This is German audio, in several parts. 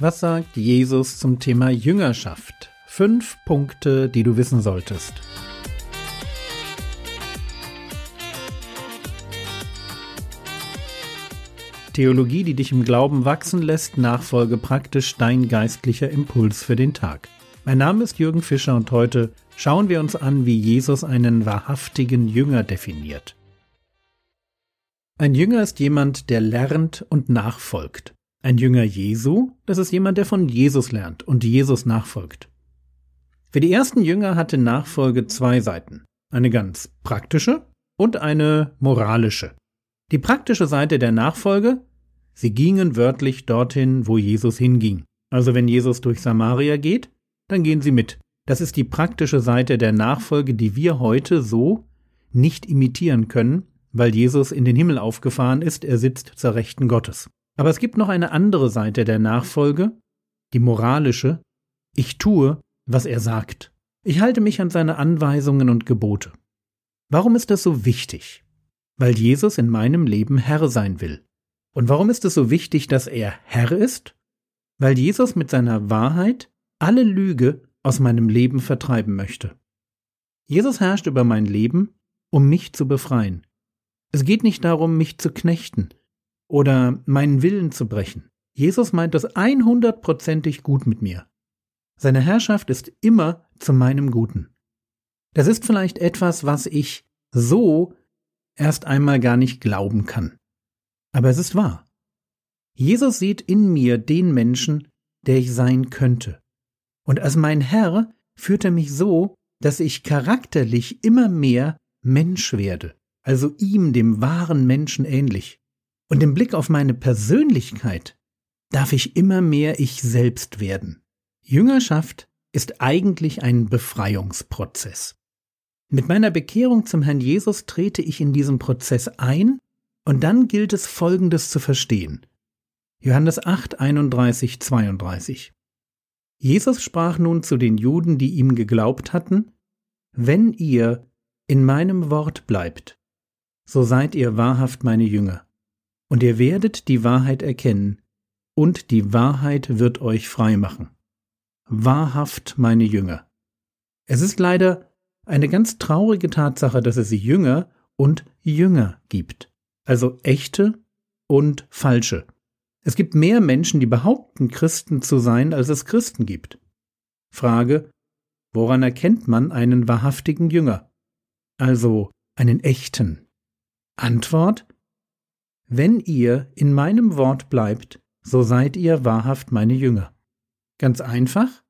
Was sagt Jesus zum Thema Jüngerschaft? Fünf Punkte, die du wissen solltest. Theologie, die dich im Glauben wachsen lässt, nachfolge praktisch dein geistlicher Impuls für den Tag. Mein Name ist Jürgen Fischer und heute schauen wir uns an, wie Jesus einen wahrhaftigen Jünger definiert. Ein Jünger ist jemand, der lernt und nachfolgt. Ein Jünger Jesu, das ist jemand, der von Jesus lernt und Jesus nachfolgt. Für die ersten Jünger hatte Nachfolge zwei Seiten. Eine ganz praktische und eine moralische. Die praktische Seite der Nachfolge, sie gingen wörtlich dorthin, wo Jesus hinging. Also wenn Jesus durch Samaria geht, dann gehen sie mit. Das ist die praktische Seite der Nachfolge, die wir heute so nicht imitieren können, weil Jesus in den Himmel aufgefahren ist, er sitzt zur Rechten Gottes. Aber es gibt noch eine andere Seite der Nachfolge, die moralische. Ich tue, was er sagt. Ich halte mich an seine Anweisungen und Gebote. Warum ist das so wichtig? Weil Jesus in meinem Leben Herr sein will. Und warum ist es so wichtig, dass er Herr ist? Weil Jesus mit seiner Wahrheit alle Lüge aus meinem Leben vertreiben möchte. Jesus herrscht über mein Leben, um mich zu befreien. Es geht nicht darum, mich zu knechten, oder meinen Willen zu brechen. Jesus meint das einhundertprozentig gut mit mir. Seine Herrschaft ist immer zu meinem Guten. Das ist vielleicht etwas, was ich so erst einmal gar nicht glauben kann. Aber es ist wahr. Jesus sieht in mir den Menschen, der ich sein könnte. Und als mein Herr führt er mich so, dass ich charakterlich immer mehr Mensch werde, also ihm, dem wahren Menschen ähnlich. Und im Blick auf meine Persönlichkeit darf ich immer mehr ich selbst werden. Jüngerschaft ist eigentlich ein Befreiungsprozess. Mit meiner Bekehrung zum Herrn Jesus trete ich in diesen Prozess ein und dann gilt es Folgendes zu verstehen. Johannes 8, 31, 32. Jesus sprach nun zu den Juden, die ihm geglaubt hatten, Wenn ihr in meinem Wort bleibt, so seid ihr wahrhaft meine Jünger und ihr werdet die Wahrheit erkennen, und die Wahrheit wird euch frei machen. Wahrhaft, meine Jünger. Es ist leider eine ganz traurige Tatsache, dass es Jünger und Jünger gibt, also echte und falsche. Es gibt mehr Menschen, die behaupten, Christen zu sein, als es Christen gibt. Frage, woran erkennt man einen wahrhaftigen Jünger? Also einen echten? Antwort, wenn ihr in meinem Wort bleibt, so seid ihr wahrhaft meine Jünger. Ganz einfach,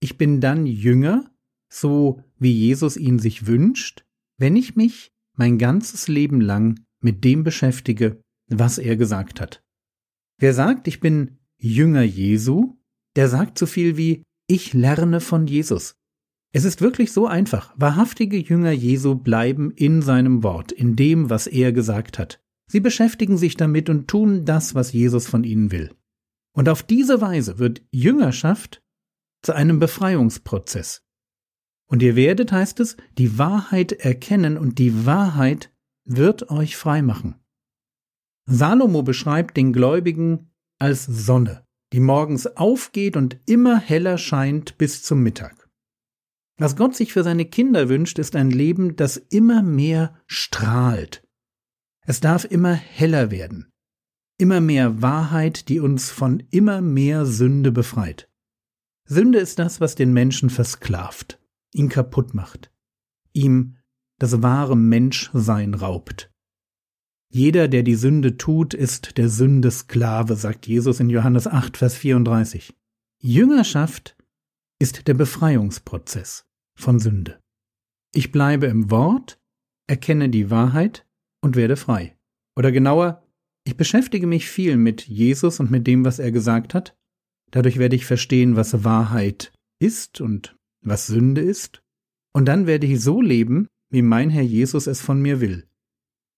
ich bin dann Jünger, so wie Jesus ihn sich wünscht, wenn ich mich mein ganzes Leben lang mit dem beschäftige, was er gesagt hat. Wer sagt, ich bin Jünger Jesu, der sagt so viel wie ich lerne von Jesus. Es ist wirklich so einfach. Wahrhaftige Jünger Jesu bleiben in seinem Wort, in dem, was er gesagt hat. Sie beschäftigen sich damit und tun das, was Jesus von ihnen will. Und auf diese Weise wird Jüngerschaft zu einem Befreiungsprozess. Und ihr werdet, heißt es, die Wahrheit erkennen und die Wahrheit wird euch frei machen. Salomo beschreibt den Gläubigen als Sonne, die morgens aufgeht und immer heller scheint bis zum Mittag. Was Gott sich für seine Kinder wünscht, ist ein Leben, das immer mehr strahlt, es darf immer heller werden. Immer mehr Wahrheit, die uns von immer mehr Sünde befreit. Sünde ist das, was den Menschen versklavt, ihn kaputt macht, ihm das wahre Menschsein raubt. Jeder, der die Sünde tut, ist der Sünde Sklave, sagt Jesus in Johannes 8, Vers 34. Jüngerschaft ist der Befreiungsprozess von Sünde. Ich bleibe im Wort, erkenne die Wahrheit und werde frei. Oder genauer, ich beschäftige mich viel mit Jesus und mit dem, was er gesagt hat. Dadurch werde ich verstehen, was Wahrheit ist und was Sünde ist. Und dann werde ich so leben, wie mein Herr Jesus es von mir will.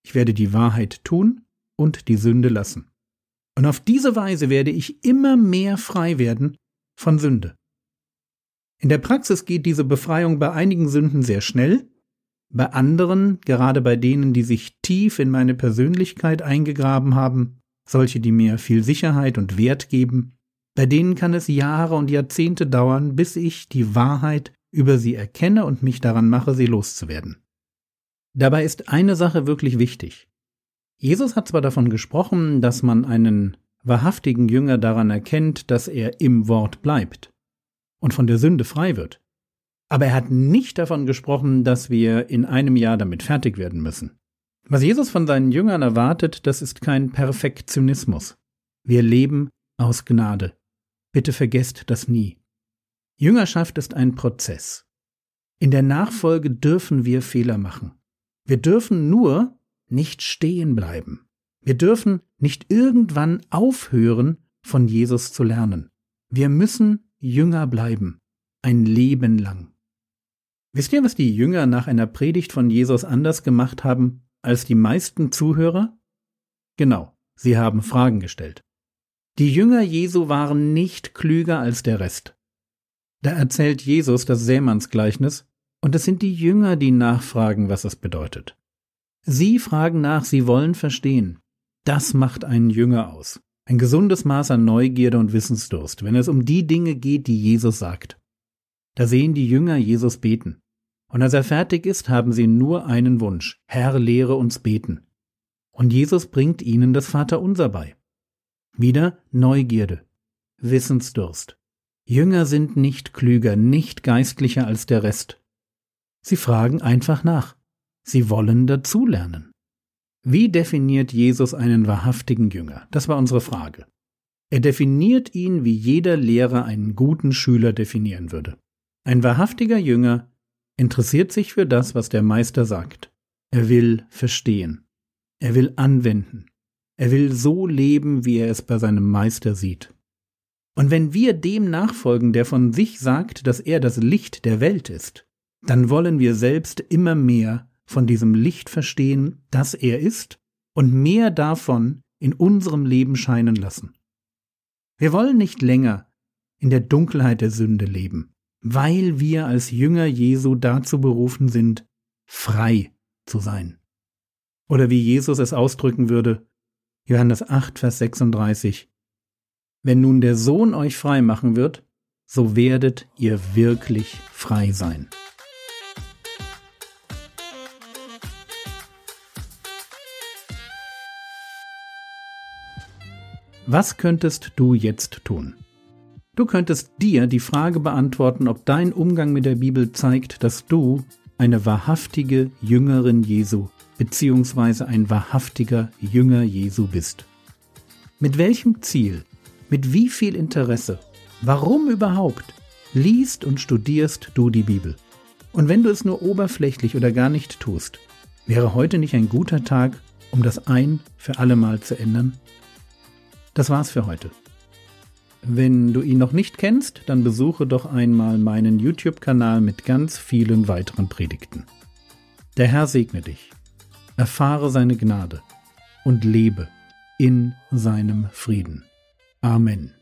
Ich werde die Wahrheit tun und die Sünde lassen. Und auf diese Weise werde ich immer mehr frei werden von Sünde. In der Praxis geht diese Befreiung bei einigen Sünden sehr schnell, bei anderen, gerade bei denen, die sich tief in meine Persönlichkeit eingegraben haben, solche, die mir viel Sicherheit und Wert geben, Bei denen kann es Jahre und Jahrzehnte dauern, bis ich die Wahrheit über sie erkenne und mich daran mache, sie loszuwerden. Dabei ist eine Sache wirklich wichtig. Jesus hat zwar davon gesprochen, dass man einen wahrhaftigen Jünger daran erkennt, dass er im Wort bleibt und von der Sünde frei wird. Aber er hat nicht davon gesprochen, dass wir in einem Jahr damit fertig werden müssen. Was Jesus von seinen Jüngern erwartet, das ist kein Perfektionismus. Wir leben aus Gnade. Bitte vergesst das nie. Jüngerschaft ist ein Prozess. In der Nachfolge dürfen wir Fehler machen. Wir dürfen nur nicht stehen bleiben. Wir dürfen nicht irgendwann aufhören, von Jesus zu lernen. Wir müssen Jünger bleiben, ein Leben lang. Wisst ihr, was die Jünger nach einer Predigt von Jesus anders gemacht haben als die meisten Zuhörer? Genau, sie haben Fragen gestellt. Die Jünger Jesu waren nicht klüger als der Rest. Da erzählt Jesus das Sämannsgleichnis, und es sind die Jünger, die nachfragen, was es bedeutet. Sie fragen nach, sie wollen verstehen. Das macht einen Jünger aus. Ein gesundes Maß an Neugierde und Wissensdurst, wenn es um die Dinge geht, die Jesus sagt. Da sehen die Jünger Jesus beten. Und als er fertig ist, haben sie nur einen Wunsch. Herr, lehre uns beten. Und Jesus bringt ihnen das Vaterunser bei. Wieder Neugierde, Wissensdurst. Jünger sind nicht klüger, nicht geistlicher als der Rest. Sie fragen einfach nach. Sie wollen dazulernen. Wie definiert Jesus einen wahrhaftigen Jünger? Das war unsere Frage. Er definiert ihn, wie jeder Lehrer einen guten Schüler definieren würde. Ein wahrhaftiger Jünger interessiert sich für das, was der Meister sagt. Er will verstehen. Er will anwenden. Er will so leben, wie er es bei seinem Meister sieht. Und wenn wir dem nachfolgen, der von sich sagt, dass er das Licht der Welt ist, dann wollen wir selbst immer mehr von diesem Licht verstehen, das er ist, und mehr davon in unserem Leben scheinen lassen. Wir wollen nicht länger in der Dunkelheit der Sünde leben, weil wir als Jünger Jesu dazu berufen sind, frei zu sein. Oder wie Jesus es ausdrücken würde, Johannes 8, Vers 36, Wenn nun der Sohn euch frei machen wird, so werdet ihr wirklich frei sein. Was könntest du jetzt tun? Du könntest dir die Frage beantworten, ob dein Umgang mit der Bibel zeigt, dass du eine wahrhaftige Jüngerin Jesu bzw. ein wahrhaftiger Jünger Jesu bist. Mit welchem Ziel, mit wie viel Interesse, warum überhaupt liest und studierst du die Bibel? Und wenn du es nur oberflächlich oder gar nicht tust, wäre heute nicht ein guter Tag, um das ein für allemal zu ändern? Das war's für heute. Wenn du ihn noch nicht kennst, dann besuche doch einmal meinen YouTube-Kanal mit ganz vielen weiteren Predigten. Der Herr segne dich, erfahre seine Gnade und lebe in seinem Frieden. Amen.